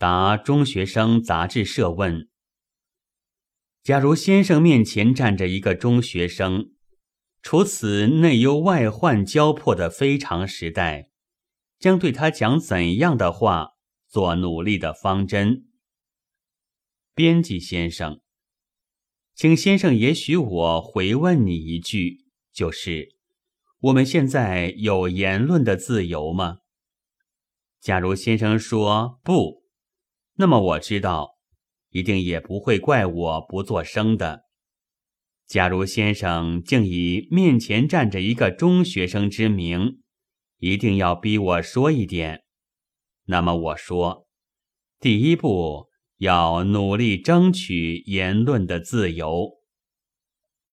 答中学生杂志社问：假如先生面前站着一个中学生，处此内忧外患交迫的非常时代，将对他讲怎样的话，做努力的方针？编辑先生，请先生也许我回问你一句，就是我们现在有言论的自由吗？假如先生说不。那么我知道，一定也不会怪我不作声的。假如先生竟以面前站着一个中学生之名，一定要逼我说一点，那么我说，第一步要努力争取言论的自由。